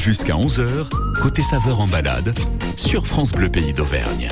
Jusqu'à 11h, côté saveur en balade, sur France Bleu Pays d'Auvergne.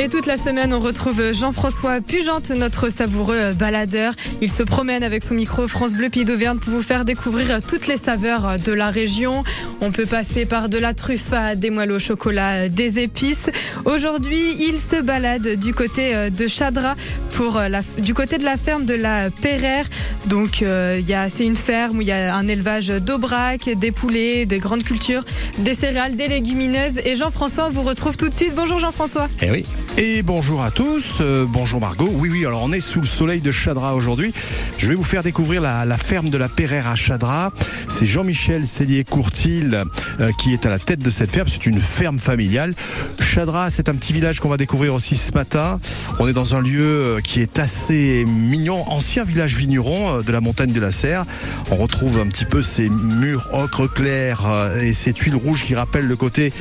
Et toute la semaine, on retrouve Jean-François Pugente, notre savoureux baladeur. Il se promène avec son micro France Bleu Pays d'Auvergne pour vous faire découvrir toutes les saveurs de la région. On peut passer par de la truffade, des moelles au chocolat, des épices. Aujourd'hui, il se balade du côté de Chadra pour la, du côté de la ferme de la Perrère. Donc, euh, c'est une ferme où il y a un élevage d'aubrac, des poulets, des grandes cultures, des céréales, des légumineuses. Et Jean-François, on vous retrouve tout de suite. Bonjour Jean-François. Eh oui. Et bonjour à tous, euh, bonjour Margot. Oui, oui, alors on est sous le soleil de Chadra aujourd'hui. Je vais vous faire découvrir la, ferme de la Perrère à Chadra. C'est Jean-Michel Cellier-Courtil euh, qui est à la tête de cette ferme. C'est une ferme familiale. Chadra, c'est un petit village qu'on va découvrir aussi ce matin. On est dans un lieu euh, qui est assez mignon, ancien village vigneron de la montagne de la Serre. On retrouve un petit peu ces murs ocre clair et ces tuiles rouges qui rappellent le côté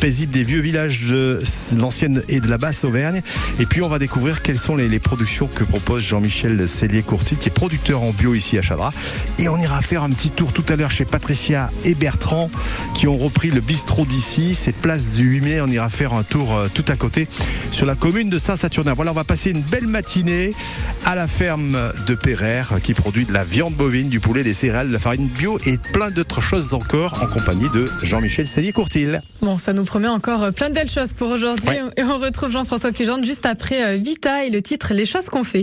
paisible des vieux villages de l'ancienne et de la basse Auvergne. Et puis on va découvrir quelles sont les, les productions que propose Jean-Michel Cellier-Courtil, qui est producteur en bio ici à Chadra. Et on ira faire un petit tour tout à l'heure chez Patricia et Bertrand, qui ont repris le bistrot d'ici. C'est place du 8 mai. On ira faire un tour euh, tout à côté sur la commune de Saint-Saturnin. Voilà, on va passer une belle matinée à la ferme de Perrère, qui produit de la viande bovine, du poulet, des céréales, de la farine bio et plein d'autres choses encore en compagnie de Jean-Michel Cellier-Courtil. Bon, ça nous promet encore euh, plein de belles choses pour aujourd'hui. Ouais. Et on retrouve Jean-François Pugente juste après euh, Vita et le titre Les choses qu'on fait.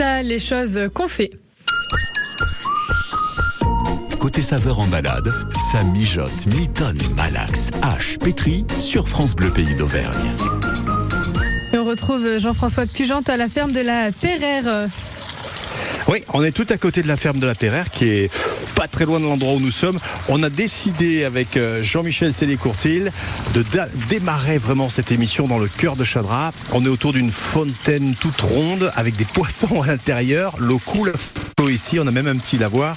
Les choses qu'on fait. Côté saveur en balade, Ça mijote, mitonne, malaxe, hache, pétri sur France Bleu Pays d'Auvergne. Et on retrouve Jean-François Pugente à la ferme de la Perrère. Oui, on est tout à côté de la ferme de la Perrère qui est pas très loin de l'endroit où nous sommes. On a décidé avec euh, Jean-Michel Célé-Courtil de démarrer vraiment cette émission dans le cœur de Chadra. On est autour d'une fontaine toute ronde avec des poissons à l'intérieur. L'eau coule ici, on a même un petit lavoir.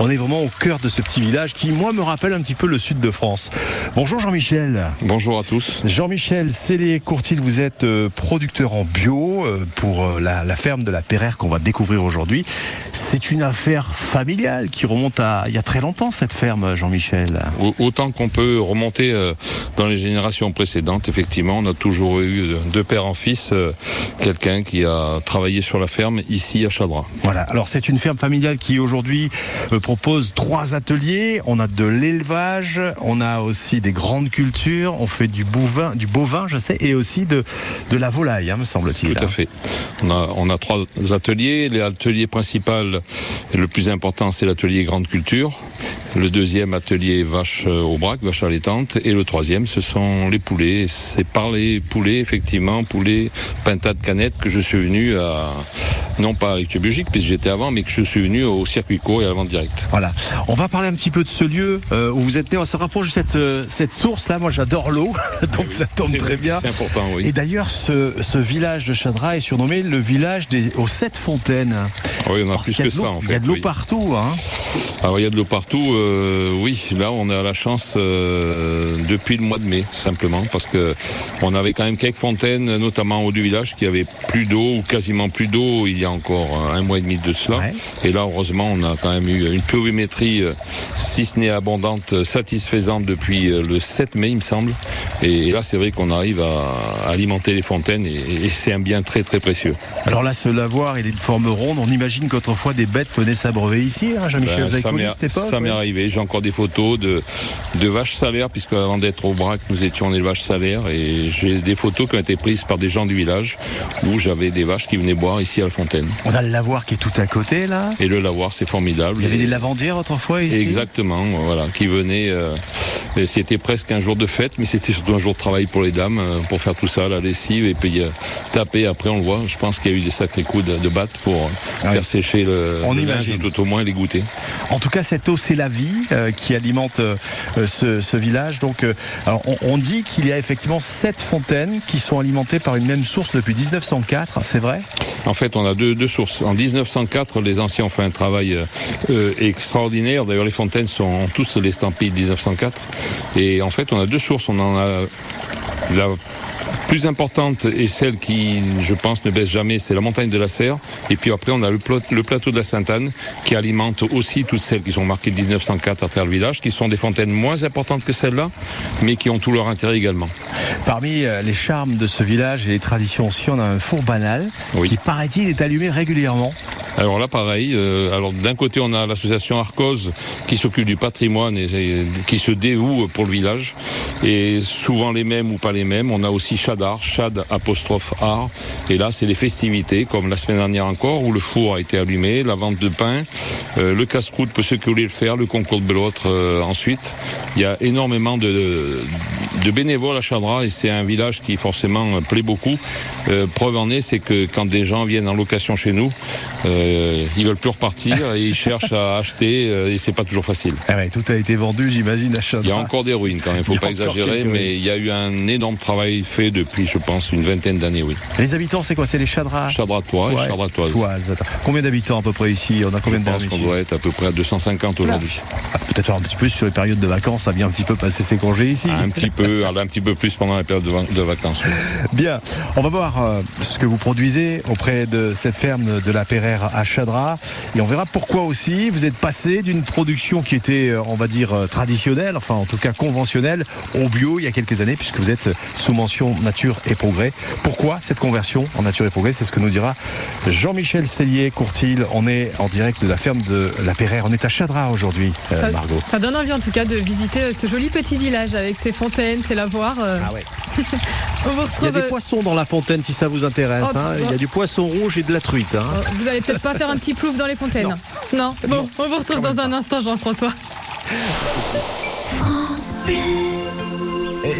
On est vraiment au cœur de ce petit village qui, moi, me rappelle un petit peu le sud de France. Bonjour Jean-Michel. Bonjour à tous. Jean-Michel Célé-Courtil, vous êtes euh, producteur en bio euh, pour euh, la, la ferme de la Perrère qu'on va découvrir aujourd'hui. C'est une affaire familiale qui remonte à il y a très longtemps cette ferme, Jean-Michel. Au- Autant qu'on peut remonter dans les générations précédentes, effectivement, on a toujours eu de père en fils quelqu'un qui a travaillé sur la ferme ici à Chadra. Voilà. Alors c'est une ferme familiale qui aujourd'hui euh, propose trois ateliers. On a de l'élevage, on a aussi des grandes cultures, on fait du bovin, du bovin, je sais, et aussi de de la volaille, hein, me semble-t-il. Tout à fait. On a, on a trois ateliers. L'atelier principal, le plus important, c'est l'atelier grande culture. Le deuxième atelier vache euh, au braque, vache allaitante. Et le troisième, ce sont les poulets. C'est par les poulets, effectivement, poulets pintade canette que je suis venu à, non pas à biologique, puisque j'étais avant, mais que je suis venu au circuit court et à la vente directe. Voilà. On va parler un petit peu de ce lieu euh, où vous êtes né. On se rapproche de cette, euh, cette source là. Moi, j'adore l'eau, donc ça tombe très bien. C'est important, oui. Et d'ailleurs, ce, ce village de Chadra est surnommé le village des, aux sept fontaines. Oui, on a Parce plus a que ça, en fait. Il y a de l'eau oui. partout. Hein. Alors il y a de l'eau partout. euh, oui, là on a la chance euh, depuis le mois de mai simplement parce que on avait quand même quelques fontaines, notamment au du village, qui avaient plus d'eau ou quasiment plus d'eau il y a encore euh, un mois et demi de cela. Ouais. Et là heureusement on a quand même eu une pluviométrie, euh, si ce n'est abondante, euh, satisfaisante depuis euh, le 7 mai il me semble. Et, là c'est vrai qu'on arrive à, alimenter les fontaines et, c'est un bien très très précieux. Alors là, ce lavoir, il est de forme ronde. On imagine qu'autrefois des bêtes venaient s'abreuver ici. Hein, Jean-Michel, Ben, ça m'est- cette arrivé. J'ai encore des photos de, de vaches salaires, puisque avant d'être au brac, nous étions en élevage salaire. Et j'ai des photos qui ont été prises par des gens du village où j'avais des vaches qui venaient boire ici à la fontaine. On a le lavoir qui est tout à côté là. Et le lavoir, c'est formidable. Il y avait des lavandières autrefois ici. Exactement, voilà, qui venaient. euh, c'était presque un jour de fête, mais c'était surtout un jour de travail pour les dames, euh, pour faire tout ça, la lessive, et puis euh, taper. Après, on le voit. Je pense qu'il y a eu des sacrés coups de, de batte pour Ah oui. faire sécher le, On le imagine. linge, tout au moins les goûter. En tout cas, cette eau, c'est la vie euh, qui alimente euh, euh, ce, village. Donc, on, dit qu'il y a effectivement sept fontaines qui sont alimentées par une même source depuis 1904. C'est vrai? En fait, on a deux, sources. En 1904, les anciens ont fait un travail extraordinaire. D'ailleurs, les fontaines sont ont tous l'estampille de 1904. Et en fait, on a deux sources. On en a la plus importante et celle qui, je pense, ne baisse jamais, c'est la montagne de la Serre. Et puis après, on a le, pla- le plateau de la Sainte-Anne qui alimente aussi toutes celles qui sont marquées de 1904 à travers le village, qui sont des fontaines moins importantes que celles-là, mais qui ont tout leur intérêt également. Parmi euh, les charmes de ce village et les traditions aussi, on a un four banal Oui. qui, paraît-il, est allumé régulièrement. Alors là, pareil. euh, alors d'un côté, on a l'association Arcos qui s'occupe du patrimoine et, et qui se dévoue pour le village. Et souvent les mêmes ou pas les mêmes. On a aussi Chad apostrophe art. Et là, c'est les festivités, comme la semaine dernière encore, où le four a été allumé, la vente de pain, euh, le casse-croûte pour ceux qui voulaient le faire, le concours de belote euh, ensuite. Il y a énormément de, de bénévoles à Chadra et c'est un village qui forcément plaît beaucoup. Euh, preuve en est, c'est que quand des gens viennent en location chez nous, ils veulent plus repartir et ils cherchent à acheter et c'est pas toujours facile. Ah ouais, tout a été vendu, j'imagine, à Chadra. Il y a encore des ruines quand même, faut Il a pas exagérer, mais il y a eu un énorme travail fait depuis, je pense, une vingtaine d'années, oui. Les habitants, c'est quoi? C'est les Chadras? Chadratois et Chadratoises. Toises. Combien d'habitants à peu près ici? On a combien Je de pense qu'on doit être à peu près à 250 aujourd'hui. Ah, Peut-être un petit peu sur les périodes de vacances, ça vient un petit peu passer ses congés ici. Un petit peu, un petit peu plus pendant la période de, va- de vacances. Bien, on va voir euh, ce que vous produisez auprès de cette ferme de la Perrère à Chadra et on verra pourquoi aussi vous êtes passé d'une production qui était, euh, on va dire, euh, traditionnelle, enfin en tout cas conventionnelle, au bio il y a quelques années puisque vous êtes sous mention nature et progrès. Pourquoi cette conversion en nature et progrès? C'est ce que nous dira Jean-Michel Cellier, Courtil? On est en direct de la ferme de la Perrère. On est à Chadra aujourd'hui, euh, Ça, Margot. ça donne envie en tout cas de visiter ce joli petit village avec ses fontaines, ses lavoirs. euh. Ah ouais. On vous Il y a retrouve. des poissons dans la fontaine si ça vous intéresse. Oh, hein. Il y a du poisson rouge et de la truite. hein. euh, Vous allez peut-être pas faire un petit plouf dans les fontaines. Non. Bon, on vous retrouve Quand dans un instant, Jean-François. Euh,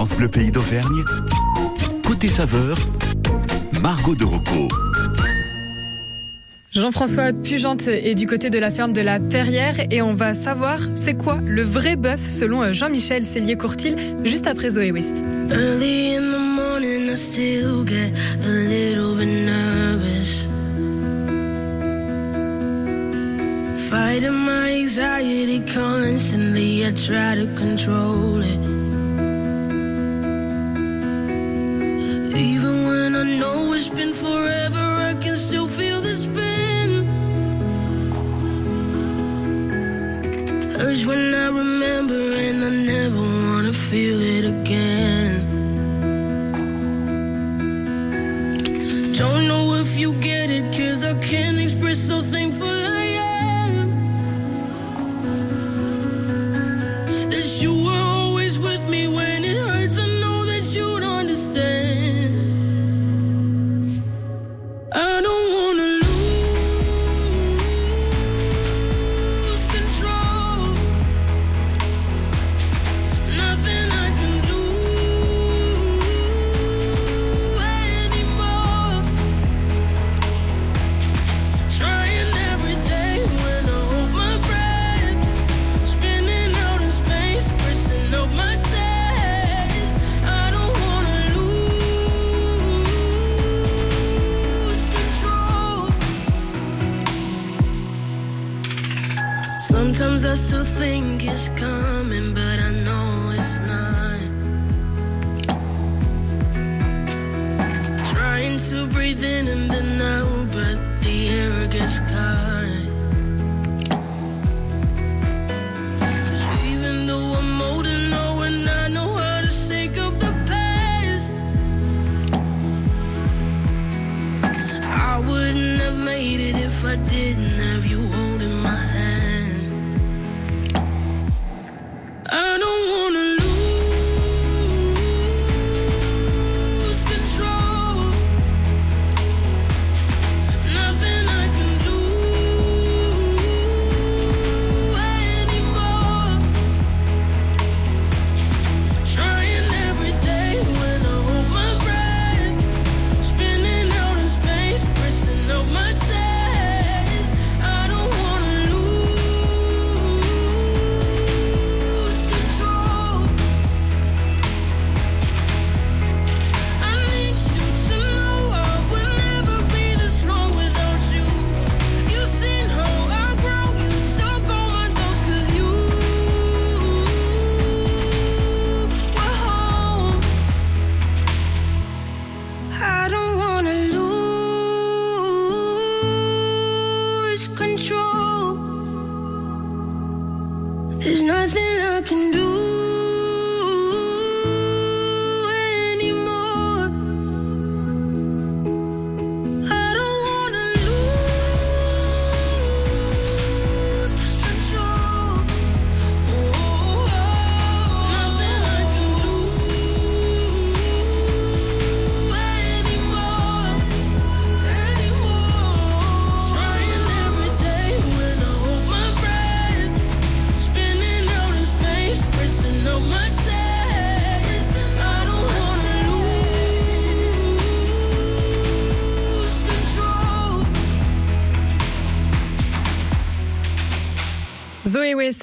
France Bleu Pays d'Auvergne. Côté saveur, Margot de Rocco. Jean-François Pugente est du côté de la ferme de la Perrière et on va savoir c'est quoi le vrai bœuf selon euh, Jean-Michel Cellier-Courtil juste après Zoé West. Early in the morning, I still get a little bit nervous. Fighting my anxiety constantly, I try to control it. I know it's been forever, I can still feel the spin. Urge when I remember, and I never wanna feel it again. Don't know if you get it, cause I can't express how thankful I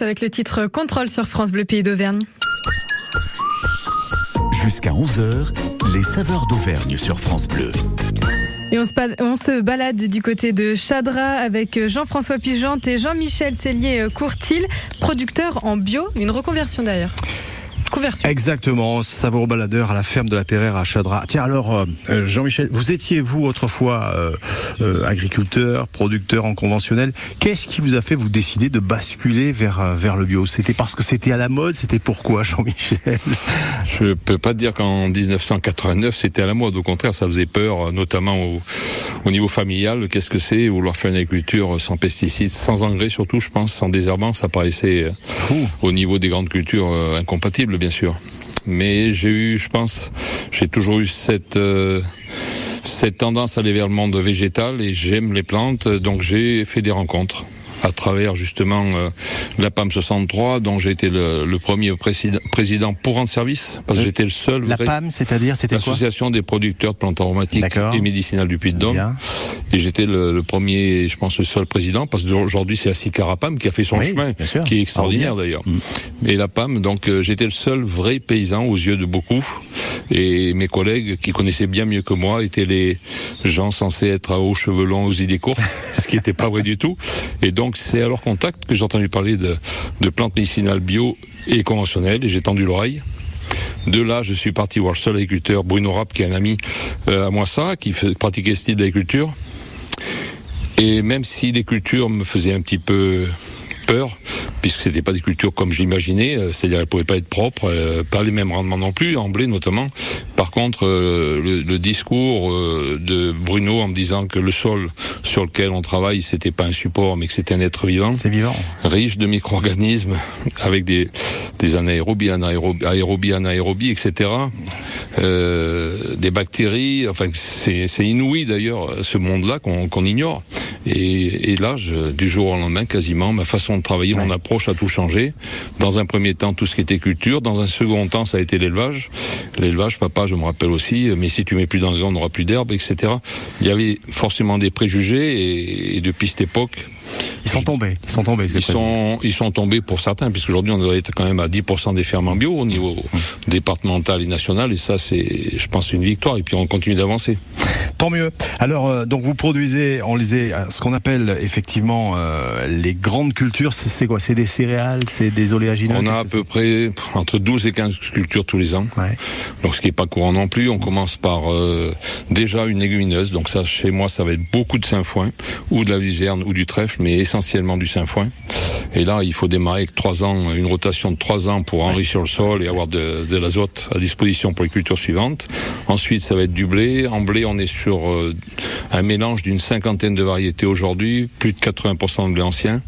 Avec le titre Contrôle sur France Bleu Pays d'Auvergne. Jusqu'à 11h, les saveurs d'Auvergne sur France Bleu. Et on se, balade du côté de Chadra avec Jean-François Pugente et Jean-Michel Cellier-Courtil, producteur en bio, une reconversion d'ailleurs. Conversion. Exactement, savoureux baladeur à la ferme de la Perrère à Chadra. Tiens alors, euh, euh, Jean-Michel, vous étiez vous autrefois euh, euh, agriculteur, producteur en conventionnel. Qu'est-ce qui vous a fait vous décider de basculer vers euh, vers le bio? C'était parce que c'était à la mode? C'était pourquoi, Jean-Michel? Je peux pas dire qu'en 1989 c'était à la mode. Au contraire, ça faisait peur, notamment au, au niveau familial. Qu'est-ce que c'est vouloir faire une agriculture sans pesticides, sans engrais surtout, je pense, sans désherbant, ça paraissait euh, au niveau des grandes cultures euh, bien sûr. Mais j'ai eu, je pense, j'ai toujours eu cette euh, cette tendance à aller vers le monde végétal et j'aime les plantes, donc j'ai fait des rencontres à travers justement euh, la PAM 63, dont j'ai été le, le premier président, président pour rendre service, parce que j'étais le seul La vrai- PAM, c'est-à-dire, c'était quoi L'association des producteurs de plantes aromatiques et médicinales du Puy-de-Dôme. Et j'étais le, le premier, je pense, le seul président, parce qu'aujourd'hui c'est la Sicarapam qui a fait son Oui, chemin, qui est extraordinaire Ah, d'ailleurs. Et la PAM, donc euh, j'étais le seul vrai paysan aux yeux de beaucoup. Et mes collègues, qui connaissaient bien mieux que moi, étaient les gens censés être à hauts cheveux longs, aux idées courtes, ce qui n'était pas vrai du tout. Et donc c'est à leur contact que j'ai entendu parler de, plantes médicinales bio et conventionnelles, et j'ai tendu l'oreille. De là, je suis parti voir le seul agriculteur, Bruno Rapp, qui est un ami euh, à moi qui fait, pratiquait ce style d'agriculture. Et même si les me faisaient un petit peu peur, puisque c'était pas des cultures comme j'imaginais, euh, c'est-à-dire elles pouvaient pas être propres, euh, pas les mêmes rendements non plus, en blé notamment. Par contre, euh, le, le discours de Bruno en me disant que le sol sur lequel on travaille, c'était pas un support, mais que c'était un être vivant, C'est vivant. riche de micro-organismes, avec des, des anaérobies, anaérobies, aérobies, anaérobies, etc. Euh, des bactéries, enfin c'est inouï d'ailleurs ce monde-là qu'on qu'on ignore. Et, et là, je- du jour au lendemain, quasiment, ma façon de travailler, mon approche a tout changé. Dans un premier temps, tout ce qui était culture. Dans un second temps, ça a été l'élevage. L'élevage, papa, je me rappelle aussi, mais si tu mets plus d'engrais, on n'aura plus d'herbe, etc. Il y avait forcément des préjugés et, et depuis cette époque, Ils sont tombés. Ils sont tombés. c'est ils sont, ils sont tombés pour certains, puisqu'aujourd'hui on doit être quand même à 10% des fermes en bio au niveau départemental et national, et ça c'est, je pense, une victoire, et puis on continue d'avancer. Tant mieux. Alors, euh, donc vous produisez, on lisait, euh, ce qu'on appelle effectivement euh, les grandes cultures. C'est quoi? C'est des céréales, c'est des oléagineux? On a à peu près entre 12 et 15 cultures tous les ans, Ouais. donc ce qui est pas courant non plus. On commence par euh, déjà une légumineuse, donc ça chez moi ça va être beaucoup de sainfoin, ou de la luzerne, ou du trèfle, mais essentiellement du sainfoin. Et là, il faut démarrer avec trois ans, une rotation de trois ans pour enrichir le sol et avoir de, de l'azote à disposition pour les cultures suivantes. Ensuite, ça va être du blé. En blé, on est sur euh, un mélange d'une cinquantaine de variétés aujourd'hui, plus de 80% de blé ancien.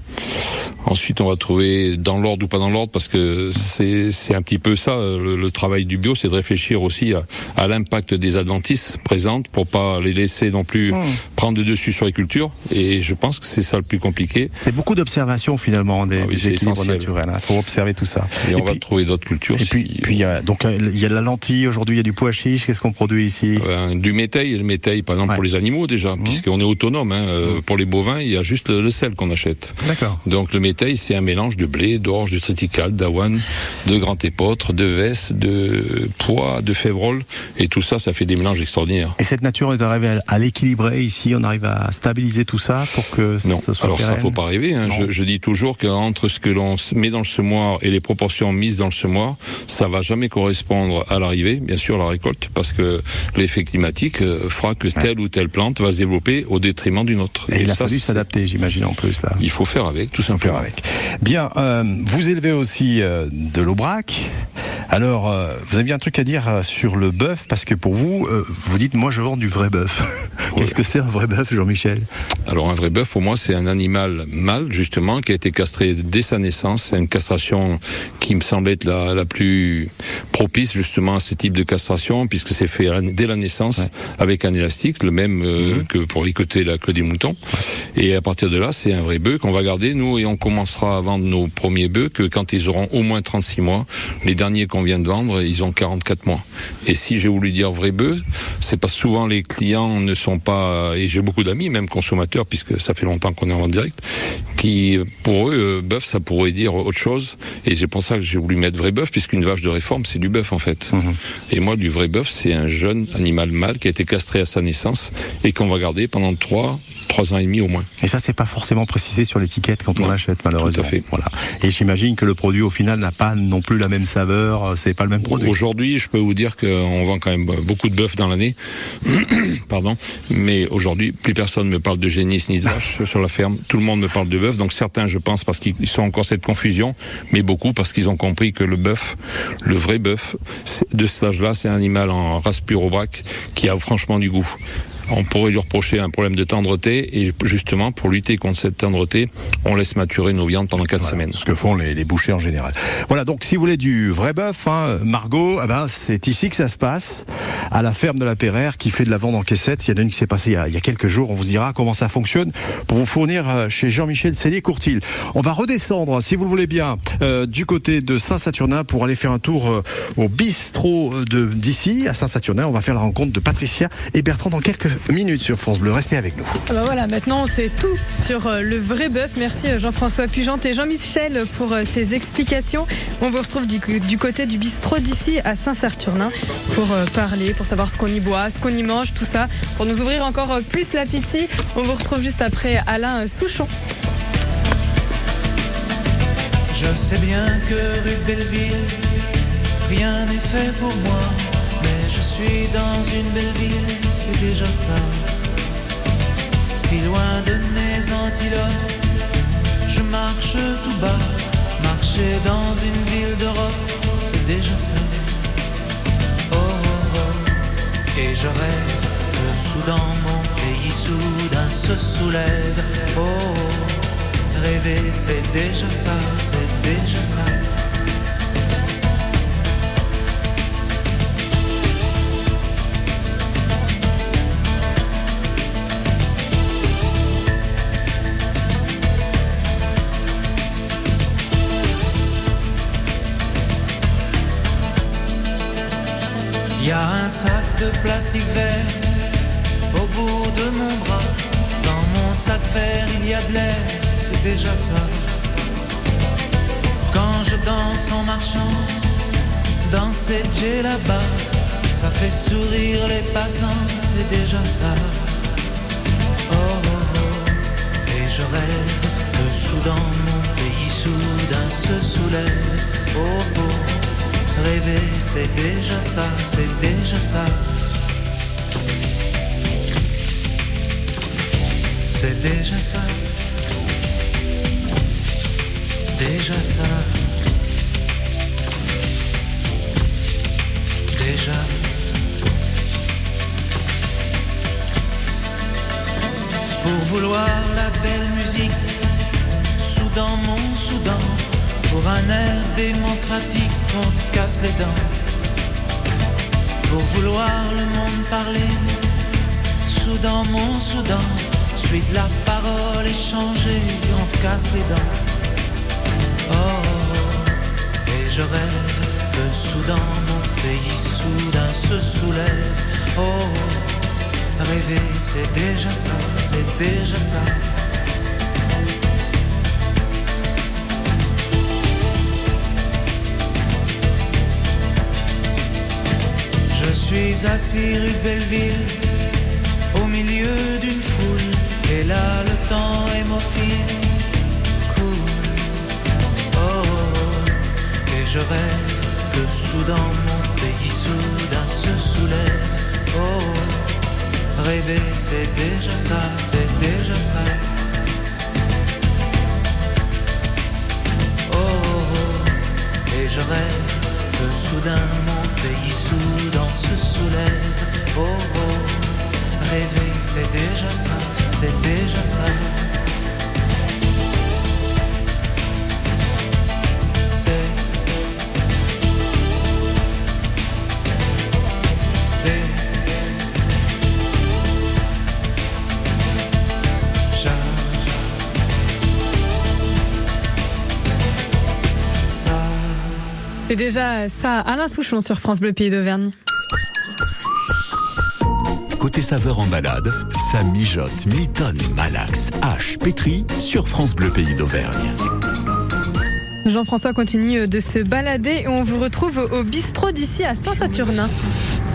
Ensuite, on va trouver dans l'ordre ou pas dans l'ordre, parce que c'est un petit peu ça, le, le travail du bio, c'est de réfléchir aussi à, à l'impact des adventices présentes pour pas les laisser non plus prendre le dessus sur les cultures. Et je pense que c'est ça le plus compliqué. C'est beaucoup d'observation finalement des, Ah oui, des équilibres naturels. Il faut observer tout ça. Et, on puis, va trouver d'autres cultures. et puis, si- a, donc euh, il y a de la lentille aujourd'hui. Il y a du pois chiche. Qu'est-ce qu'on produit ici? Euh, du métail, le métail par exemple Ouais. pour les animaux déjà, puisqu'on est autonome. Hein, euh, Pour les bovins, il y a juste le, le sel qu'on achète. D'accord. Donc le métail, c'est un mélange de blé, d'orge, de triticale, d'avoine, de grand épeautre, de vesse, de pois, de févrole, et tout ça, ça fait des mélanges extraordinaires. Et cette nature est arrivée à, à l'équilibrer ici. On arrive à stabiliser tout ça pour que Non, ça soit alors ça faut pas rêver. Hein. Je, je dis toujours qu'entre ce que l'on met dans le semoir et les proportions mises dans le semoir, ça va jamais correspondre à l'arrivée, bien sûr, à la récolte, parce que l'effet climatique euh, fera que telle ou telle plante va se développer au détriment d'une autre. Et il a ça, fallu c'est- s'adapter, j'imagine en plus là. Il faut faire avec, tout Faut faire simplement. avec. Bien, euh, vous élevez aussi euh, de l'aubrac. Alors, euh, vous aviez un truc à dire euh, sur le bœuf, parce que pour vous, euh, vous dites, moi je vends du vrai bœuf. Qu'est-ce que c'est un vrai bœuf, Jean-Michel? Alors un vrai bœuf, pour moi, c'est un animal mâle, justement, qui a été castré dès sa naissance. C'est une castration qui me semble être la, la plus propice, justement, à ce type de castration, puisque c'est fait dès la naissance avec un élastique, le même euh, que pour ricoter la queue des moutons. Et à partir de là, c'est un vrai bœuf qu'on va garder, nous, et on commencera à vendre nos premiers bœufs que quand ils auront au moins 36 mois. Les derniers qu'on vient de vendre, ils ont 44 mois. Et si j'ai voulu dire vrai bœuf, c'est parce que souvent les clients ne sont pas, et j'ai beaucoup d'amis, même consommateurs, puisque ça fait longtemps qu'on est en vente directe, qui, pour eux, euh, bœuf, ça pourrait dire autre chose. Et c'est pour ça que j'ai voulu mettre vrai bœuf, puisqu'une vache de réforme, c'est du bœuf, en fait. Et moi, du vrai bœuf, c'est un jeune animal mâle qui a été castré à sa naissance et qu'on va garder pendant 3 trois ans et demi au moins. Et ça, c'est pas forcément précisé sur l'étiquette quand on l'achète, malheureusement. tout à fait. Voilà. Et j'imagine que le produit, au final, n'a pas non plus la même saveur. C'est pas le même produit. Aujourd'hui, je peux vous dire qu'on vend quand même beaucoup de bœuf dans l'année. Pardon. Mais aujourd'hui, plus personne ne me parle de génisse ni de vache sur la ferme. Tout le monde me parle de bœuf. Donc certains, je pense, parce qu'ils sont encore cette confusion, mais beaucoup parce qu'ils ont compris que le bœuf, le vrai bœuf, de cet âge-là, c'est un animal en race pure au braque qui a franchement du goût. On pourrait lui reprocher un problème de tendreté et justement pour lutter contre cette tendreté, on laisse maturer nos viandes pendant quatre Voilà, semaines. Ce que font les, les bouchers en général. Voilà, donc si vous voulez du vrai bœuf, hein, Margot, eh ben, c'est ici que ça se passe, à la ferme de la Perrère qui fait de la vente en caissette. Il y en a une qui s'est passée il y, a, il y a quelques jours. On vous dira comment ça fonctionne pour vous fournir euh, chez Jean-Michel Cellier-Courtil. On va redescendre, si vous le voulez bien, euh, du côté de Saint-Saturnin pour aller faire un tour euh, au bistrot d'ici, à Saint-Saturnin. On va faire la rencontre de Patricia et Bertrand dans quelques minutes sur France Bleu. Restez avec nous. Ah bah voilà, maintenant on sait tout sur euh, le vrai bœuf. Merci euh, Jean-François Pugente et Jean-Michel pour euh, ces explications. On vous retrouve du, du côté du bistrot d'ici à Saint-Saturnin pour parler, pour savoir ce qu'on y boit, ce qu'on y mange, tout ça. Pour nous ouvrir encore plus l'appétit, on vous retrouve juste après Alain Souchon. Je sais bien que rue Belleville, rien n'est fait pour moi. Mais je suis dans une belle ville, c'est déjà ça. Si loin de mes antilopes, je marche tout bas. Marcher dans une ville d'Europe, c'est déjà ça. Oh, oh, oh. Et je rêve que soudain mon pays soudain se soulève. Oh, oh. rêver c'est déjà ça, c'est déjà ça. Y a un sac de plastique vert au bout de mon bras. Dans mon sac vert, il y a de l'air, c'est déjà ça. Quand je danse en marchant dans cette jet là-bas, ça fait sourire les passants, c'est déjà ça. Oh, oh, oh. Et je rêve que soudain mon pays soudain se soulève. Oh, oh. Rêver, c'est déjà ça, c'est déjà ça. C'est déjà ça. Déjà ça. Déjà. Pour vouloir la belle musique, Soudan, mon Soudan, pour un air démocratique, on te casse les dents. Pour vouloir le monde parler, Soudan, mon Soudan, suite la parole échangée, on te casse les dents. Oh, et je rêve que Soudan, mon pays, soudain se soulève. Oh, rêver, c'est déjà ça, c'est déjà ça. Suis assis rue Belleville, au milieu d'une foule, et là le temps hémophile coule. Oh, oh, oh, et je rêve que soudain mon pays soudain se soulève. Oh, oh, rêver c'est déjà ça, c'est déjà ça. Oh, oh, oh, et je rêve que soudain mon pays soudain se soulève. Oh, oh, rêver c'est déjà ça, c'est déjà ça. C'est déjà ça, Alain Souchon sur France Bleu Pays d'Auvergne. Côté saveur en balade, ça mijote, mitonne, malaxe, hache, pétri sur France Bleu Pays d'Auvergne. Jean-François continue de se balader et on vous retrouve au bistrot d'ici à Saint-Saturnin.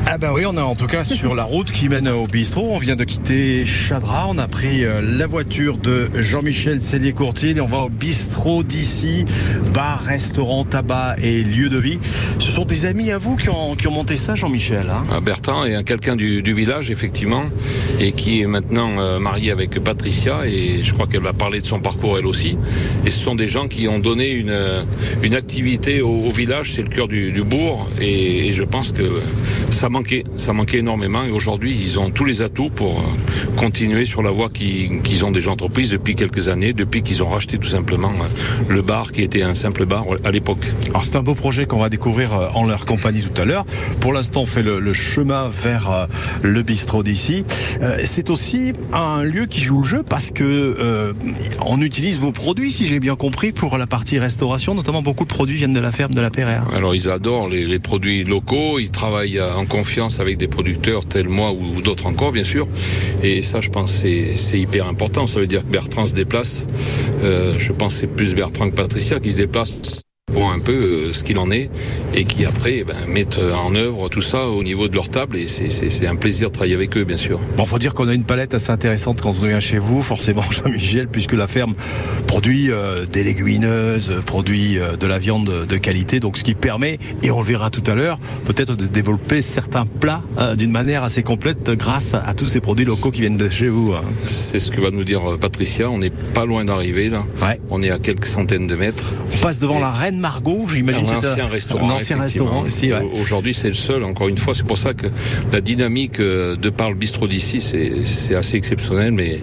Ah bah oui, on est en tout cas sur la route qui mène au bistrot. On vient de quitter Chadra. On a pris euh, la voiture de Jean-Michel Cellier-Courtil et on va au bistrot d'ici. Bar, restaurant, tabac et lieu de vie. Ce sont des amis à vous qui ont, monté ça, Jean-Michel. hein? Ah, Bertrand est un- quelqu'un du, village, effectivement, et qui est maintenant euh, marié avec Patricia, et je crois qu'elle va parler de son parcours elle aussi. Et ce sont des gens qui ont donné une, une activité au, village, c'est le cœur du, du bourg, et, et je pense que ça manquait, ça manquait énormément, et aujourd'hui ils ont tous les atouts pour euh, continuer sur la voie qui- qu'ils ont déjà entreprise depuis quelques années, depuis qu'ils ont racheté tout simplement euh, le bar qui était un simple bar à l'époque. Alors c'est un beau projet qu'on va découvrir euh, en leur compagnie tout à l'heure. Pour l'instant, on fait le, le chemin vers euh, le bistrot d'ici. Euh, c'est aussi un lieu qui joue le jeu parce que euh, on utilise vos produits, si j'ai bien compris, pour la partie restauration. Notamment, beaucoup de produits viennent de la ferme de la Perrère. Alors ils adorent les, les produits locaux, ils travaillent euh, en avec des producteurs tels moi ou, d'autres encore bien sûr. Et ça je pense c'est hyper important. Ça veut dire que Bertrand se déplace. Euh, je pense c'est plus Bertrand que Patricia qui se déplace pour un peu euh, ce qu'il en est et qui après eh ben, mettent en œuvre tout ça au niveau de leur table et c'est- un plaisir de travailler avec eux bien sûr. Bon, faut dire qu'on a une palette assez intéressante quand on vient chez vous, forcément, Jean-Michel, puisque la ferme produit euh, des légumineuses, euh, produit euh, de la viande de- qualité, donc ce qui permet, et on le verra tout à l'heure, peut-être de développer certains plats euh, d'une manière assez complète grâce à tous ces produits locaux qui viennent de chez vous. hein. C'est ce que va nous dire euh, Patricia. On n'est pas loin d'arriver là. Ouais. On est à quelques centaines de mètres. On passe devant Et- la Reine Margot, j'imagine. Un c'est ancien restaurant. Un ancien restaurant ici, ouais. Au- Aujourd'hui, c'est le seul, encore une fois. C'est pour ça que la dynamique euh, de par le bistrot d'ici, c'est assez exceptionnel, mais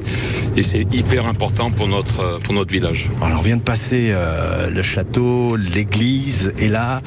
et c'est hyper important pour notre, euh, pour notre village. Alors on vient de passer euh, le château, l'église, et là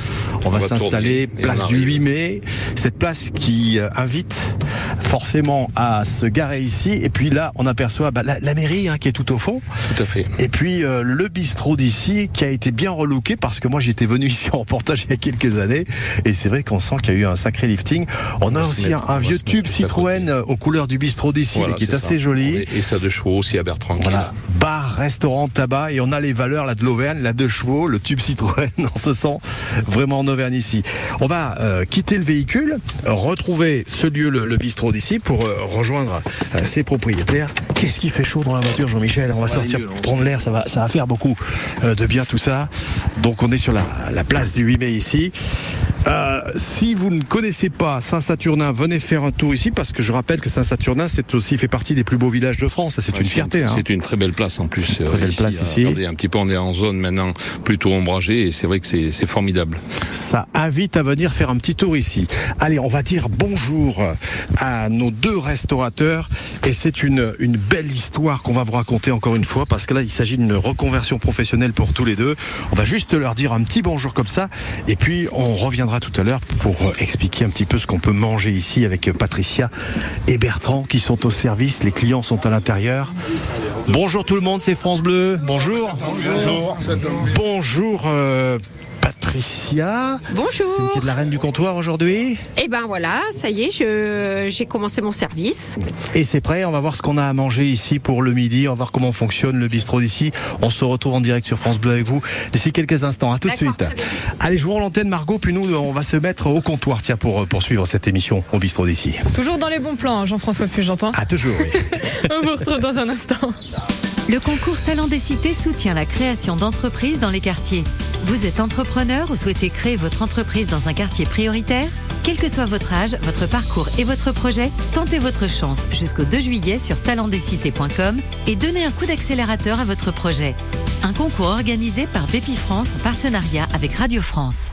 on va va s'installer place du arrive. 8 mai, cette place qui euh, invite forcément à se garer ici. Et puis là on aperçoit bah, la, la mairie hein, qui est tout au fond, Tout à fait. et puis euh, le bistrot d'ici qui a été bien relooké parce que moi j'étais venu ici en reportage il y a quelques années, et c'est vrai qu'on sent qu'il y a eu un sacré lifting. On a aussi mettre- un, vieux tube Citroën euh, aux couleurs du bistrot d'ici, Voilà, qui est, assez ça. joli. Et, et ça de chevaux aussi à Bertrand. Voilà, bar, restaurant, tabac, et on a les valeurs là de l'Auvergne, la deux chevaux, le tube Citroën, on se sent vraiment en Auvergne ici. On va euh, quitter le véhicule, retrouver ce lieu, le, le bistrot d'ici, pour euh, rejoindre euh, ses propriétaires. Qu'est-ce qui fait chaud dans la voiture, Jean-Michel On va va sortir prendre l'air, ça va, ça va faire beaucoup euh, de bien tout ça. Donc on est sur la, la place du 8 mai ici. Euh, si vous ne connaissez pas Saint-Saturnin, venez faire un tour ici parce que je rappelle que Saint-Saturnin, c'est aussi fait partie des plus beaux villages de France. C'est Ouais, une fierté. hein. C'est une très belle place en plus. Une très belle place euh, ici. Regardez, un petit peu, on est en zone maintenant plutôt ombragée et c'est vrai que c'est c'est formidable. Ça invite à venir faire un petit tour ici. Allez, on va dire bonjour à nos deux restaurateurs. Et c'est une, une belle histoire qu'on va vous raconter encore une fois, parce que là, il s'agit d'une reconversion professionnelle pour tous les deux. On va juste leur dire un petit bonjour comme ça. Et puis, on reviendra tout à l'heure pour euh, expliquer un petit peu ce qu'on peut manger ici avec Patricia et Bertrand qui sont au service. Les clients sont à l'intérieur. Bonjour tout le monde, c'est France Bleu. Bonjour. Bonjour. Bonjour. euh, Patricia. Bonjour. C'est vous qui êtes la reine du comptoir aujourd'hui. Et ben voilà, ça y est, je- j'ai commencé mon service. Et c'est prêt, on va voir ce qu'on a à manger ici pour le midi, on va voir comment fonctionne le bistrot d'ici. On se retrouve en direct sur France Bleu avec vous d'ici quelques instants. À tout de suite. Allez, je vous rends l'antenne Margot, puis nous on va se mettre au comptoir tiens pour euh, poursuivre cette émission au bistrot d'ici. Toujours dans les bons plans, hein, Jean-François Puy, j'entends. À toujours. oui. On vous retrouve dans un instant. Le concours Talent des cités soutient la création d'entreprises dans les quartiers. Vous êtes entrepreneur ou souhaitez créer votre entreprise dans un quartier prioritaire? Quel que soit votre âge, votre parcours et votre projet, tentez votre chance jusqu'au 2 juillet sur talentdescités.com et donnez un coup d'accélérateur à votre projet. Un concours organisé par Bépi France en partenariat avec Radio France.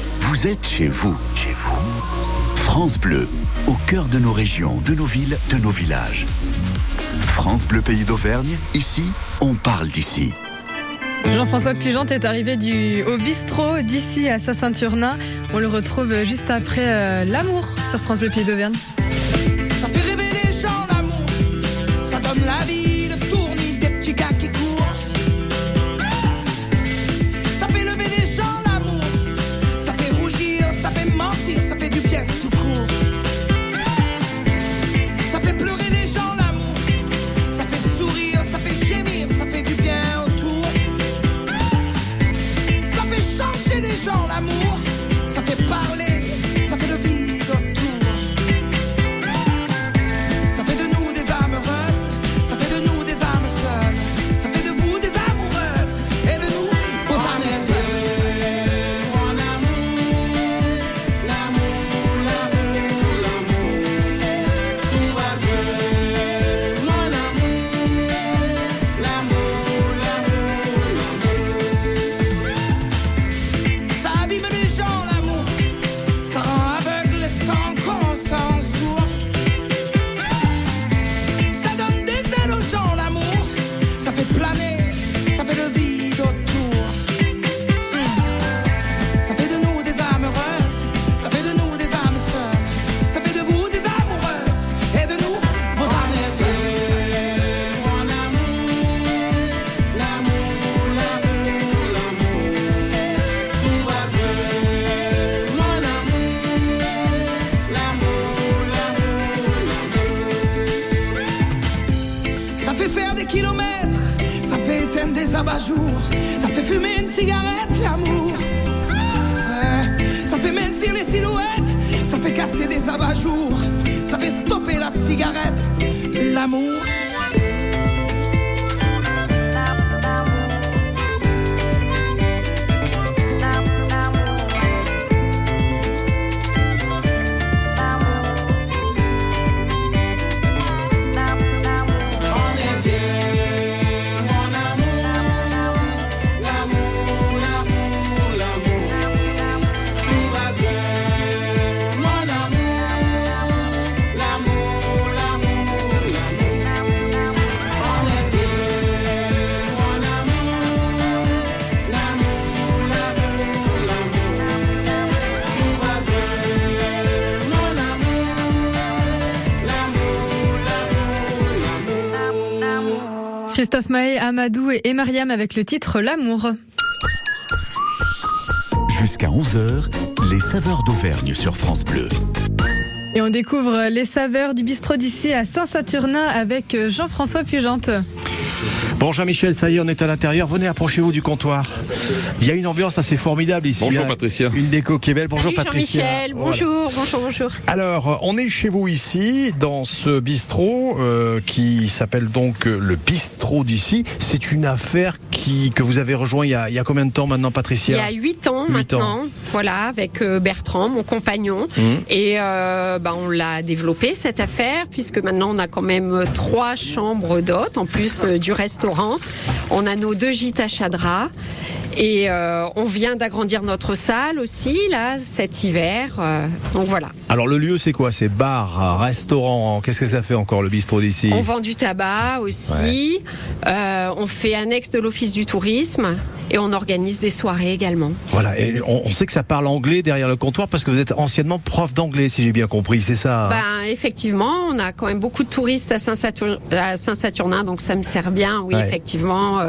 Vous êtes chez vous. Chez vous. France Bleu, au cœur de nos régions, de nos villes, de nos villages. France Bleu Pays d'Auvergne, ici, on parle d'ici. Jean-François Pugente est arrivé du, au bistrot d'ici à Saint-Saturnin. On le retrouve juste après euh, L'amour sur France Bleu Pays d'Auvergne. Ça fait rêver les gens l'amour, ça donne la vie, Amadou et Mariam avec le titre L'amour. Jusqu'à 11h, les saveurs d'Auvergne sur France Bleu. Et on découvre les saveurs du bistrot d'ici à Saint-Saturnin avec Jean-François Pugente. Bon Jean-Michel, ça y est, on est à l'intérieur. Venez, approchez-vous du comptoir. Il y a une ambiance assez formidable ici. Bonjour hein. Patricia. Une déco qui est belle. Bonjour Salut Patricia. Jean-Michel, Voilà. bonjour, bonjour, bonjour. Alors, on est chez vous ici, dans ce bistrot euh, qui s'appelle donc euh, le bistrot d'ici. C'est une affaire qui, que vous avez rejoint il y, a, il y a combien de temps maintenant, Il Patricia y a huit ans Huit maintenant, voilà, avec euh, Bertrand, mon compagnon, Mhm. et euh, bah, on l'a développé cette affaire puisque maintenant on a quand même euh, trois chambres d'hôtes en plus euh, du restaurant. On a nos deux gîtes à. Et euh, on vient d'agrandir notre salle aussi, là, cet hiver. euh, donc voilà. Alors, le lieu, c'est quoi? C'est bar, restaurant Qu'est-ce que ça fait encore, le bistrot d'ici? On vend du tabac aussi. Euh, on fait annexe de l'Office du tourisme. Et on organise des soirées également. Voilà, et on, on sait que ça parle anglais derrière le comptoir parce que vous êtes anciennement prof d'anglais, si j'ai bien compris, c'est ça hein? Ben, effectivement, on a quand même beaucoup de touristes à Saint-Satur- à Saint-Saturnin, donc ça me sert bien, oui, Ouais. effectivement.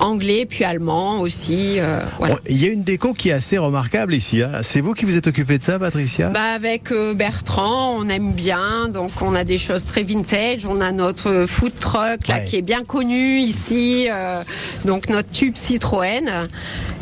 anglais, puis allemand aussi. Euh, voilà. Il y a une déco qui est assez remarquable ici. hein. C'est vous qui vous êtes occupé de ça, Patricia? Bah, avec euh, Bertrand, on aime bien, donc on a des choses très vintage. On a notre food truck là Ouais. qui est bien connu ici, euh, donc notre tube Citroën.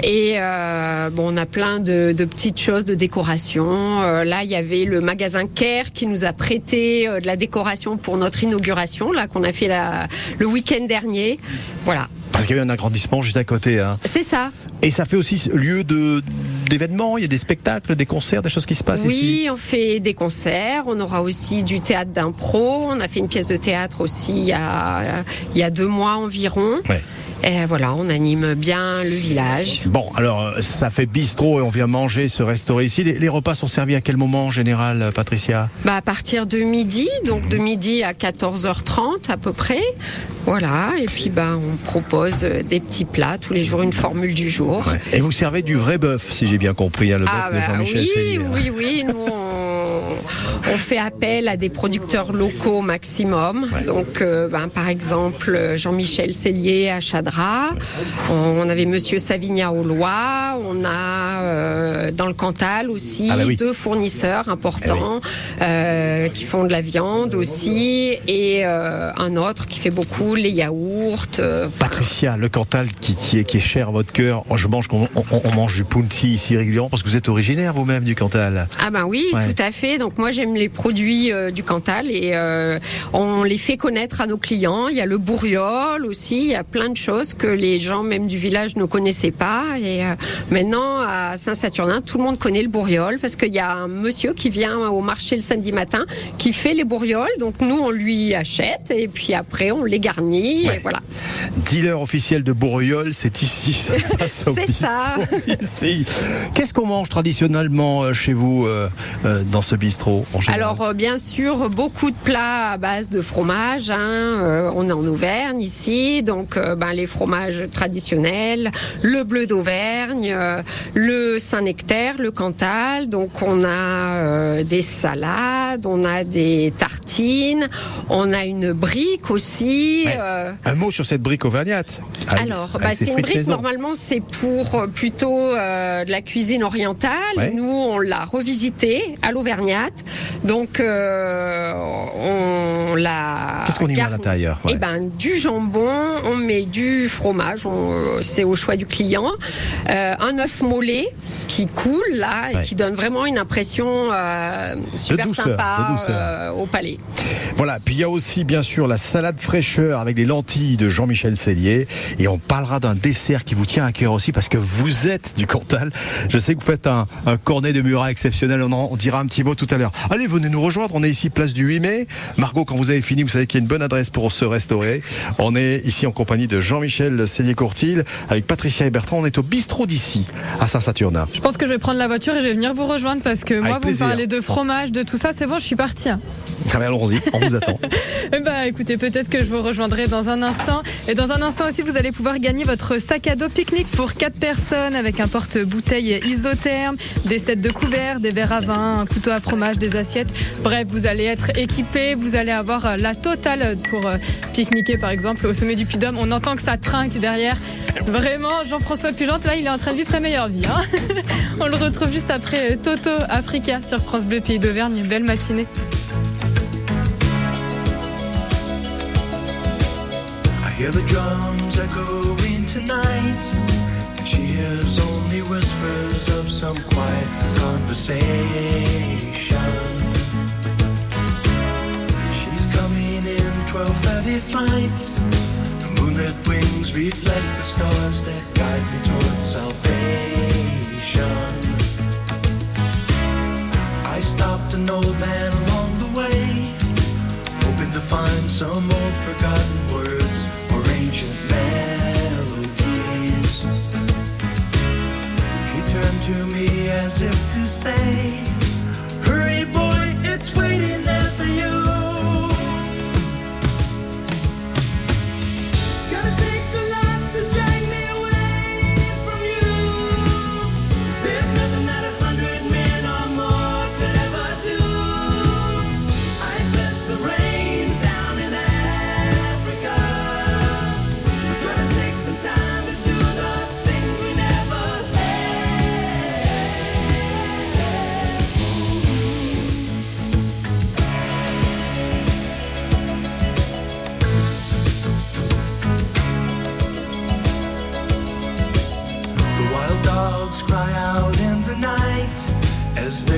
Et euh, bon, on a plein de, de petites choses de décoration. Euh, là, il y avait le magasin Care qui nous a prêté euh, de la décoration pour notre inauguration, là qu'on a fait la- le week-end dernier. Voilà, Parce qu'il y a eu un agrandissement juste à côté. hein. c'est ça. Et ça fait aussi lieu de d'événements, il y a des spectacles, des concerts, des choses qui se passent Oui, ici. on fait des concerts. On aura aussi du théâtre d'impro. On a fait une pièce de théâtre aussi il y a, il y a deux mois environ. Ouais. Et voilà, on anime bien le village. Bon, alors ça fait bistrot et on vient manger, se restaurer ici. Les, les repas sont servis à quel moment en général, Patricia Bah, à partir de midi, donc de midi à 14h30 à peu près. Voilà, et puis bah, on propose des petits plats, tous les jours une formule du jour. Et vous servez du vrai bœuf, si j'ai bien compris, hein, le bœuf Ah de bah Jean-Michel oui, oui, oui, nous on, on fait appel à des producteurs locaux au maximum. Donc euh, ben, par exemple Jean-Michel Cellier à Chadra, on avait Monsieur Savigna au Lois, on a euh, dans le Cantal aussi Ah bah oui. deux fournisseurs importants euh, qui font de la viande aussi et un autre qui fait beaucoup les yaourts. Patricia, le Cantal qui, est, qui est cher à votre cœur. Oh, Je mange, on, on- on mange du punti ici régulièrement parce que vous êtes originaire vous-même du Cantal. Ah ben oui, Ouais. tout à fait. Donc moi j'aime les produits euh, du Cantal et euh, on les fait connaître à nos clients. Il y a le bourriol aussi, il y a plein de choses que les gens même du village ne connaissaient pas. Et euh, maintenant à Saint-Saturnin, tout le monde connaît le bourriol parce qu'il y a un monsieur qui vient au marché le samedi matin qui fait les bourrioles. Donc nous on lui achète et puis après on les garnit. Et voilà. Dealer officiel de Bourriol, c'est ici, ça se passe au C'est ça. Qu'est-ce qu'on mange traditionnellement chez vous dans ce bistrot en général Alors euh, bien sûr beaucoup de plats à base de fromage. hein. Euh, on est en Auvergne ici, donc euh, ben, les fromages traditionnels, le bleu d'Auvergne, euh, le Saint-Nectaire, le Cantal. Donc on a des salades, on a des tartines, on a une brique aussi. Ouais. Un mot sur cette brique auvergnate. Avec- alors, bah, ses c'est une brique, normalement, c'est pour plutôt de la cuisine orientale. Ouais. Nous, on l'a revisité à Donc, euh, on l'a. Qu'est-ce qu'on y met à l'intérieur? Ouais. Eh ben, du jambon, on met du fromage, c'est au choix du client. Euh, un œuf mollet qui coule là et Ouais. qui donne vraiment une impression euh, super douceur, sympa euh, au palais. Voilà, puis il y a aussi bien sûr la salade fraîcheur avec des lentilles de Jean-Michel Cellier. Et on parlera d'un dessert qui vous tient à cœur aussi parce que vous êtes du Cantal. Je sais que vous faites un, un cornet de Murat exceptionnel, on en on dira un petit mot tout à l'heure. Allez, venez nous rejoindre, on est ici place du 8 mai. Margot, quand vous avez fini, vous savez qu'il y a une bonne adresse pour se restaurer. On est ici en compagnie de Jean-Michel Cellier-Courtil avec Patricia et Bertrand. On est au bistrot d'ici, à Saint-Saturnin. Je pense que je vais prendre la voiture et je vais venir vous rejoindre parce que moi, vous me parlez de fromage, de tout ça, c'est bon, je suis partie. hein. Allez, allons-y, on vous attend. Ben, écoutez, peut-être que je vous rejoindrai dans un instant. Et dans un instant aussi, vous allez pouvoir gagner votre sac à dos pique-nique pour 4 personnes avec un porte-bouteille isotherme, des sets de couverts, des verres à vin, un couteau à des assiettes. Bref, vous allez être équipé, vous allez avoir euh, la totale pour euh, pique-niquer par exemple au sommet du Puy-Dôme. On entend que ça trinque derrière. Vraiment, Jean-François Pugente, là, il est en train de vivre sa meilleure vie. hein. On le retrouve juste après euh, Toto Africa sur France Bleu Pays d'Auvergne. Belle matinée. Whispers of some quiet conversation. 12:30 flight. The moonlit wings reflect the stars that guide me towards salvation. I stopped an old man along the way hoping to find some old forgotten words or ancient melodies. He turned to me as if to say,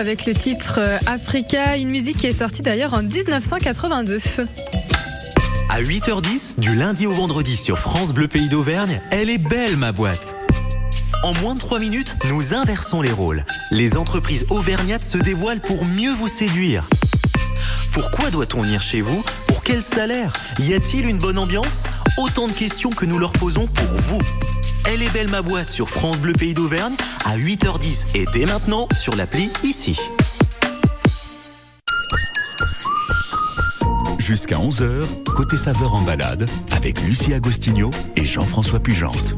Avec le titre euh, Africa, une musique qui est sortie d'ailleurs en 1982. À 8h10, du lundi au vendredi sur France Bleu Pays d'Auvergne, elle est belle ma boîte. En moins de 3 minutes, nous inversons les rôles. Les entreprises auvergnates se dévoilent pour mieux vous séduire. Pourquoi doit-on venir chez vous? Pour quel salaire? Y a-t-il une bonne ambiance? Autant de questions que nous leur posons pour vous. Elle est belle ma boîte sur France Bleu Pays d'Auvergne à 8h10 et dès maintenant sur l'appli ici. Jusqu'à 11h, côté saveur en balade, avec Lucie Agostinho et Jean-François Pugente.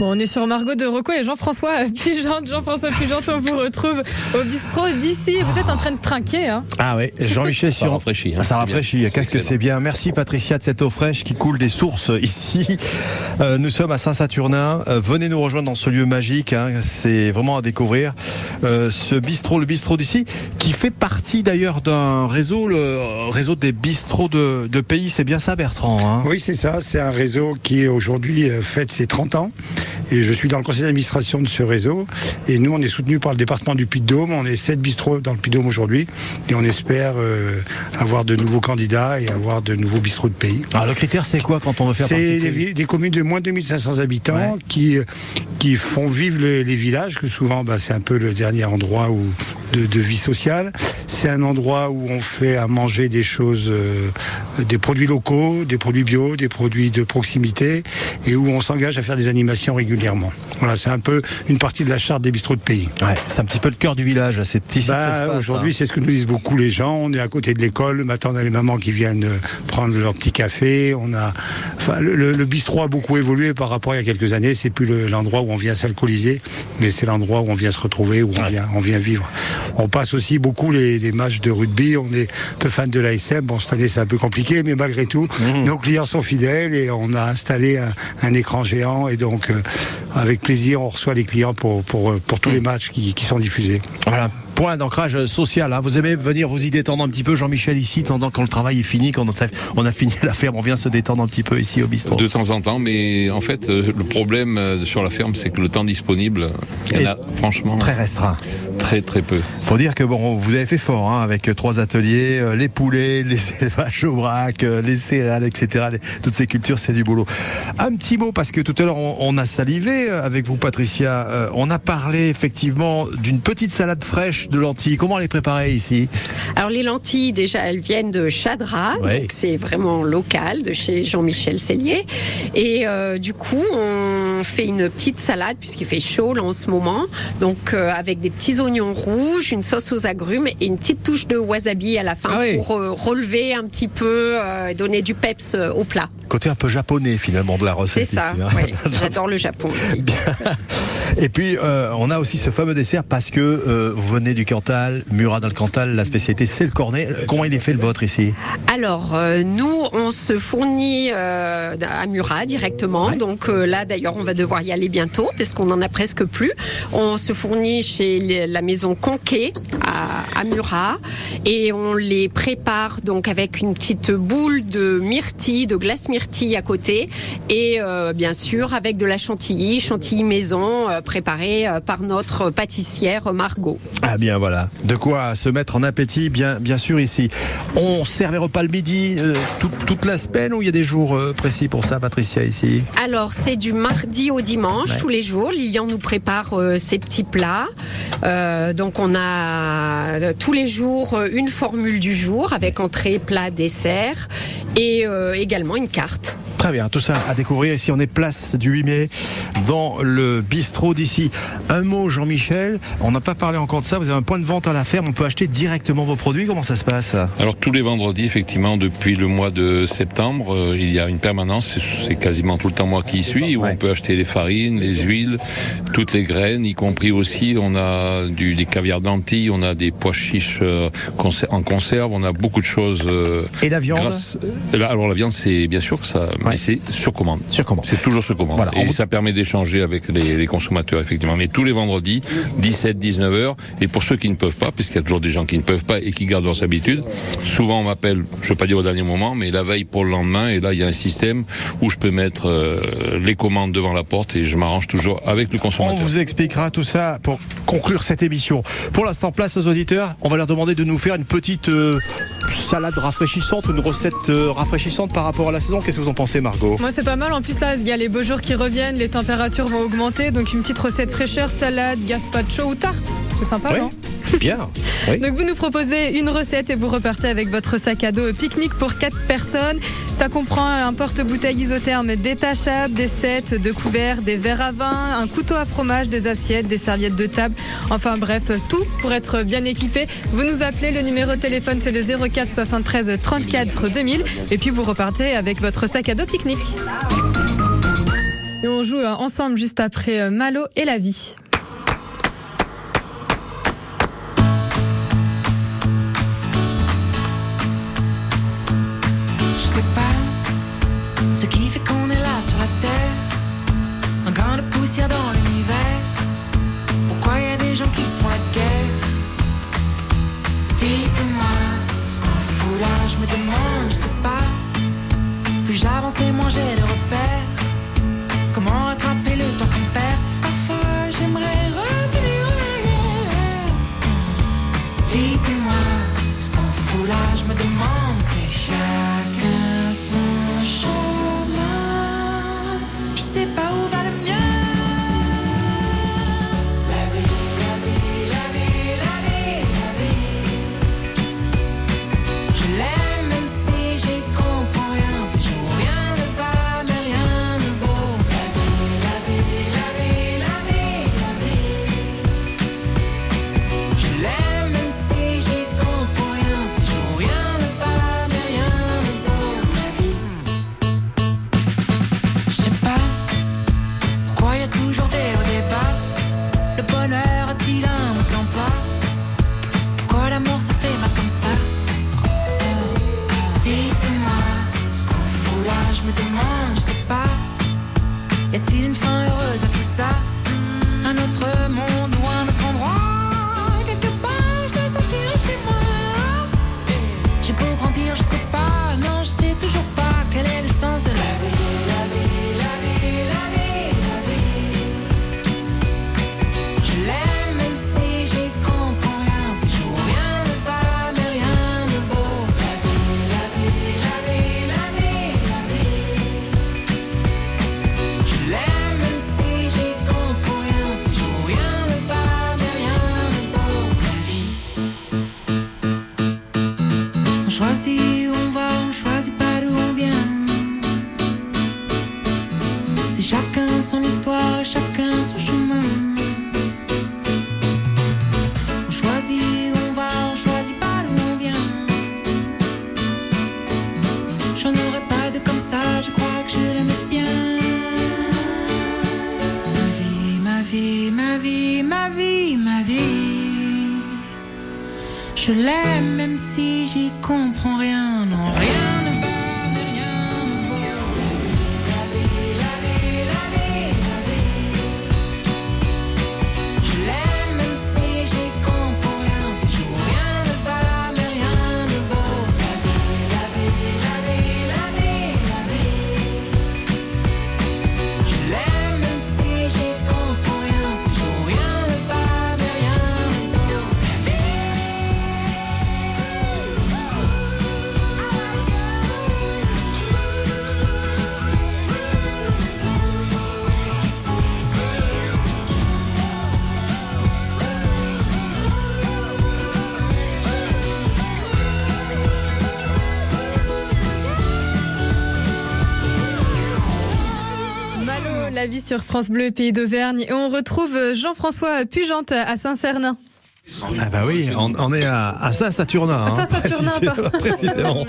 Bon, on est sur Margot de Rocco et Jean-François Pugente. Jean-François Pugente, on vous retrouve au bistrot d'ici. Vous êtes en train de trinquer, hein Ah oui, Jean-Michel Ça sur. rafraîchit, hein, Ça rafraîchit. Qu'est-ce que C'est bien. Merci Patricia de cette eau fraîche qui coule des sources ici. Euh, nous sommes à Saint-Saturnin. Euh, venez nous rejoindre dans ce lieu magique. hein. C'est vraiment à découvrir. Euh, ce bistrot, le bistrot d'ici, qui fait partie d'ailleurs d'un réseau, le réseau des bistrots de, de pays. C'est bien ça, Bertrand hein Oui, c'est ça. C'est un réseau qui aujourd'hui fête ses 30 ans. Et je suis dans le conseil d'administration de ce réseau. Et nous, on est soutenu par le département du Puy-de-Dôme. On est 7 bistrots dans le Puy-de-Dôme aujourd'hui. Et on espère euh, avoir de nouveaux candidats et avoir de nouveaux bistrots de pays. Alors le critère, c'est quoi quand on veut faire C'est partie de des, communes de moins de 2500 habitants qui, euh, qui font vivre les, les villages, que souvent bah, c'est un peu le dernier endroit où, de, de vie sociale. C'est un endroit où on fait à manger des choses, euh, des produits locaux, des produits bio, des produits de proximité, et où on s'engage à faire des animations régulièrement. Voilà, c'est un peu une partie de la charte des bistrots de pays. Ouais, c'est un petit peu le cœur du village. C'est ici que ça se Bah, passe. Aujourd'hui, hein. c'est ce que nous disent beaucoup les gens. On est à côté de l'école. Le matin, on a les mamans qui viennent euh, prendre leur petit café. On a, enfin, le, le- le bistrot a beaucoup évolué par rapport à il y a quelques années. C'est plus le- l'endroit où on vient s'alcooliser, mais c'est l'endroit où on vient se retrouver, où on vient, on vient vivre. On passe aussi beaucoup les, les matchs de rugby. On est peu fan de l'ASM. Bon, cette année, c'est un peu compliqué, mais malgré tout, Mmh. nos clients sont fidèles et on a installé un, un écran géant et donc, euh, avec plaisir, on reçoit les clients pour, pour, pour tous les matchs qui, qui sont diffusés. Voilà. Point d'ancrage social. hein. Vous aimez venir vous y détendre un petit peu, Jean-Michel, ici, pendant quand le travail est fini, quand on a, fini la ferme, on vient se détendre un petit peu ici au bistrot. De temps en temps, mais en fait, euh, le problème euh, sur la ferme, c'est que le temps disponible, il y en a franchement Très restreint. très très peu. Faut dire que bon, vous avez fait fort hein, avec euh, trois ateliers, les poulets, les élevages au braque, les céréales, etc. Les- toutes ces cultures, c'est du boulot. Un petit mot parce que tout à l'heure on, on a salivé avec vous, Patricia. Euh, on a parlé effectivement d'une petite salade fraîche de lentilles. Comment les préparer ici Alors les lentilles, déjà, elles viennent de Chadra, Ouais. donc c'est vraiment local, de chez Jean-Michel Cellier. Et euh, du coup, on fait une petite salade, puisqu'il fait chaud là, en ce moment, donc euh, avec des petits oignons rouges, une sauce aux agrumes et une petite touche de wasabi à la fin Ah oui. pour euh, relever un petit peu, donner du peps au plat. Côté un peu japonais finalement de la C'est recette ça, ici. hein. oui. J'adore le Japon aussi. Et puis euh, on a aussi ce fameux dessert parce que euh, vous venez du Cantal, Murat dans le Cantal, la spécialité c'est le cornet. Euh, Comment il est fait le vôtre ici? Alors, euh, nous, on se fournit à Murat directement. Donc là, d'ailleurs, on va devoir y aller bientôt parce qu'on en a presque plus. On se fournit chez les- la maison Conquet à, à Murat et on les prépare donc avec une petite boule de myrtille, de glace myrtille à côté et bien sûr avec de la chantilly, chantilly maison préparée euh, par notre pâtissière Margot. Ah bien voilà, de quoi se mettre en appétit bien bien sûr ici. On sert les repas le midi euh, tout- toute la semaine ou il y a des jours euh, précis pour ça Patricia ici? Alors, c'est du mardi au dimanche, Ouais. tous les jours. Lilian nous prépare euh, ses petits plats. Euh, donc, on a tous les jours une formule du jour avec entrée, plat, dessert et également une carte. Très bien, tout ça à découvrir ici. On est place du 8 mai dans le bistrot d'ici. Un mot, Jean-Michel. On n'a pas parlé encore de ça. Vous avez un point de vente à la ferme. On peut acheter directement vos produits. Comment ça se passe Alors tous les vendredis, effectivement, depuis le mois de septembre, euh, il y a une permanence, c'est- quasiment tout le temps moi qui y suis, où on peut acheter les farines, les huiles, toutes les graines, y compris aussi, on a du, des caviars d'Antilles, on a des pois chiches euh, en conserve, on a beaucoup de choses. euh, Et la viande grâce- Alors la viande, c'est bien sûr que ça, mais c'est sur commande. Sur commande. C'est toujours sur commande. Voilà, et vous- ça permet d'échanger avec les, les consommateurs, effectivement. Mais tous les vendredis, 17-19 heures. Et pour ceux qui ne peuvent pas, puisqu'il y a toujours des gens qui ne peuvent pas et qui gardent leurs habitudes, souvent on m'appelle, je ne veux pas dire au dernier moment, mais la veille pour le lendemain. Et là, il y a un système où je peux mettre euh, les commandes devant la porte et je m'arrange toujours avec le On consommateur. vous expliquera tout ça pour conclure cette émission. Pour l'instant, place aux auditeurs. On va leur demander de nous faire une petite euh, salade rafraîchissante, une recette euh, rafraîchissante par rapport à la saison. Qu'est-ce que vous en pensez, Margot? Moi, c'est pas mal. En plus, là, il y a les beaux jours qui reviennent, les températures vont augmenter. Donc, une petite recette fraîcheur, salade, gazpacho ou tarte. C'est sympa, Oui. non Bien. Oui. Donc vous nous proposez une recette et vous repartez avec votre sac à dos pique-nique pour 4 personnes. Ça comprend un porte-bouteille isotherme détachable, des sets de couverts, des verres à vin, un couteau à fromage, des assiettes, des serviettes de table. Enfin bref, tout pour être bien équipé. Vous nous appelez, le numéro de téléphone c'est le 04 73 34 2000 et puis vous repartez avec votre sac à dos pique-nique. Et on joue euh, ensemble juste après euh, Malo et la vie. Je sais pas ce qui fait qu'on est là sur la terre. Un grain de poussière dans l'univers. Pourquoi y a des gens qui se font la guerre? Dites-moi ce qu'on fout là, je me demande, je sais pas. Plus j'avance et moins j'ai de repères. Fout là, je me demande, sur France Bleu, pays d'Auvergne. Et on retrouve Jean-François Pugente à Saint-Cernin. Ah bah oui, on, on est à, à Saint-Saturnin. hein, Saint-Saturnin, précisément.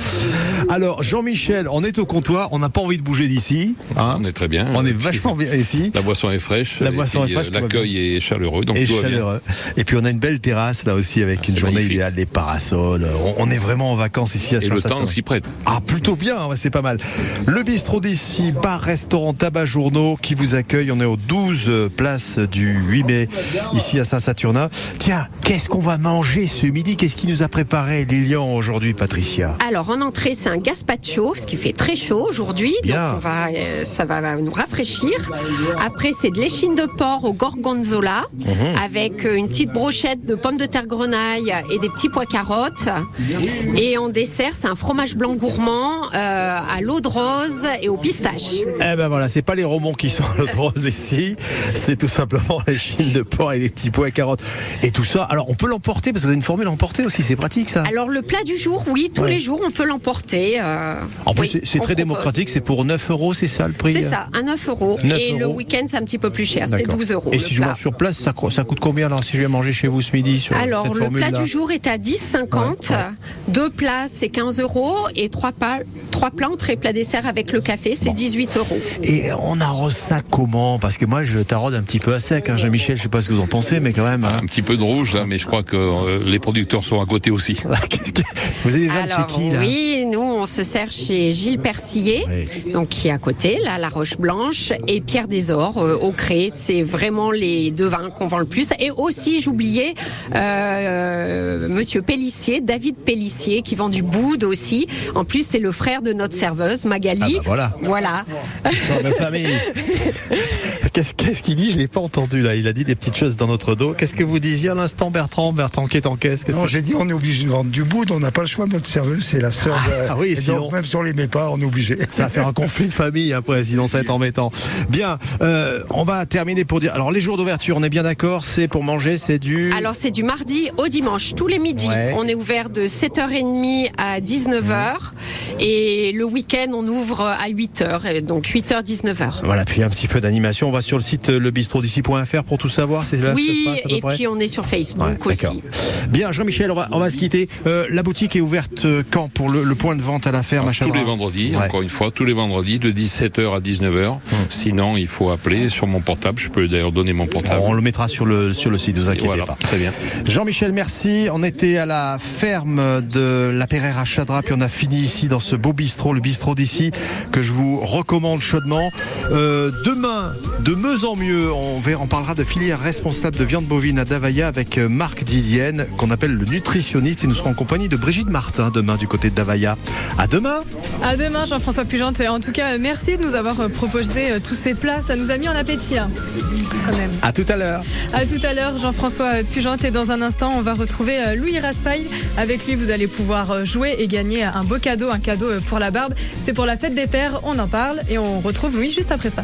Alors Jean-Michel, on est au comptoir, on n'a pas envie de bouger d'ici. hein. On est très bien. On est vachement bien ici. La boisson est fraîche. La boisson puis, est fraîche, L'accueil est chaleureux. Donc et tout va bien. chaleureux. Et puis on a une belle terrasse là aussi avec une c'est journée magnifique. idéale, des parasols. On, on est vraiment en vacances ici à Et le Saint-Saturnin. temps s'y prête. Ah, plutôt bien, ouais, c'est pas mal. Le bistrot d'ici, bar, restaurant, tabac, journaux qui vous accueille. On est au 12 euh, place du 8 mai, ici à Saint-Saturnin. Tiens, qu'est-ce qu'on va manger ce midi? Qu'est-ce qui nous a préparé Lilian aujourd'hui, Patricia? Alors en entrée, c'est un gazpacho, ce qui fait très chaud aujourd'hui, donc Bien. on va, euh, ça va nous rafraîchir. Après, c'est de l'échine de porc au gorgonzola, Mhm. avec euh, une petite brochette de pommes de terre grenaille et des petits pois carottes. Et en dessert, c'est un fromage blanc gourmand euh, à l'eau de rose et au pistache. Eh ben voilà, c'est pas les romans qui sont à l'autre rose ici, c'est tout simplement les chines de porc et les petits pois et carottes. Et tout ça, alors on peut l'emporter parce que vous avez une formule emporter aussi, c'est pratique ça. Alors le plat du jour, oui, tous Ouais. les jours, on peut l'emporter. euh, En plus, oui, c'est- très propose. démocratique, c'est pour 9 euros, c'est ça le prix C'est ça, à 9 euros. 9 et le week-end, c'est un petit peu plus cher, c'est D'accord. 12 euros. Et si je mange sur place, ça, ça coûte combien alors si je vais manger chez vous ce midi sur Alors, cette le plat du jour est à 10,50. Deux plats, c'est 15 euros. Et trois plats, trois plats entrée plat dessert avec le café, c'est 18 euros. Et on arrose ça comment? Parce que moi, je taraude un petit peu à sec. Hein. Jean-Michel, je sais pas ce que vous en pensez, mais quand même. hein. Un petit peu de rouge là, mais je crois que euh, les producteurs sont à côté aussi. Vous avez Alors, chez qui là? oui, nous, on se sert chez Gilles Persillé, donc qui est à côté, là, la Roche Blanche, et Pierre Desor, euh, au Cré. C'est vraiment les deux vins qu'on vend le plus. Et aussi, j'oubliais, euh, Monsieur Pellissier, David Pellissier, qui vend du boud aussi. En plus, c'est le frère de notre serveuse, Magali. Ah bah voilà. Voilà. Dans ma famille. Qu'est-ce qu'il dit Je l'ai pas entendu là. Il a dit des petites choses dans notre dos. Qu'est-ce que vous disiez à l'instant, Bertrand? Bertrand qui est en caisse Qu'est-ce Non, que- j'ai dit on est obligé de vendre du bout, on n'a pas le choix, notre serveuse, c'est la sœur de. Ah oui, et sinon- donc, même si on les met pas, on est obligé. Ça va faire un conflit de famille après, sinon ça va être embêtant. Bien, euh, on va terminer pour dire. Alors les jours d'ouverture, on est bien d'accord, c'est pour manger, c'est du. Alors c'est du mardi au dimanche, tous les midis. Ouais. On est ouvert de 7h30 à 19h et le week-end on ouvre à 8h, et donc 8h 19h. Voilà, puis un petit peu d'animation. On va sur le site euh, lebistrodici.fr pour tout savoir. C'est là que ça oui, se passe à peu et près puis on est sur Facebook Ouais, aussi. Bien, Jean-Michel, on va, on va se quitter. Euh, la boutique est ouverte euh, quand pour le, le point de vente à la ferme à Tous les vendredis, Ouais. encore une fois, tous les vendredis de 17h à 19h. Sinon, il faut appeler sur mon portable. Je peux d'ailleurs donner mon portable. On le mettra sur le, sur le site, vous inquiétez Voilà, pas. très bien. Jean-Michel, merci. On était à la ferme de la Perrère à Chadra, puis on a fini ici dans ce beau bistrot, le bistrot d'ici, que je vous recommande chaudement. Euh, demain, de mieux en mieux, on, verra- on parlera de filière responsable de viande bovine à Davaya avec euh, Marc Didienne, qu'on appelle le nutritionniste, et nous serons en compagnie de Brigitte Martin demain du côté de Davaya. À demain. À demain, Jean-François Pugente. Et en tout cas, merci de nous avoir euh, proposé euh, tous ces plats. Ça nous a mis en appétit, hein, quand même. À tout à l'heure. À tout à l'heure, Jean-François Pugente. Et dans un instant, on va retrouver Louis Raspail. Avec lui, vous allez pouvoir jouer et gagner un beau cadeau, un cadeau pour la barbe. C'est pour la fête des pères. On en parle et on retrouve Louis juste après ça.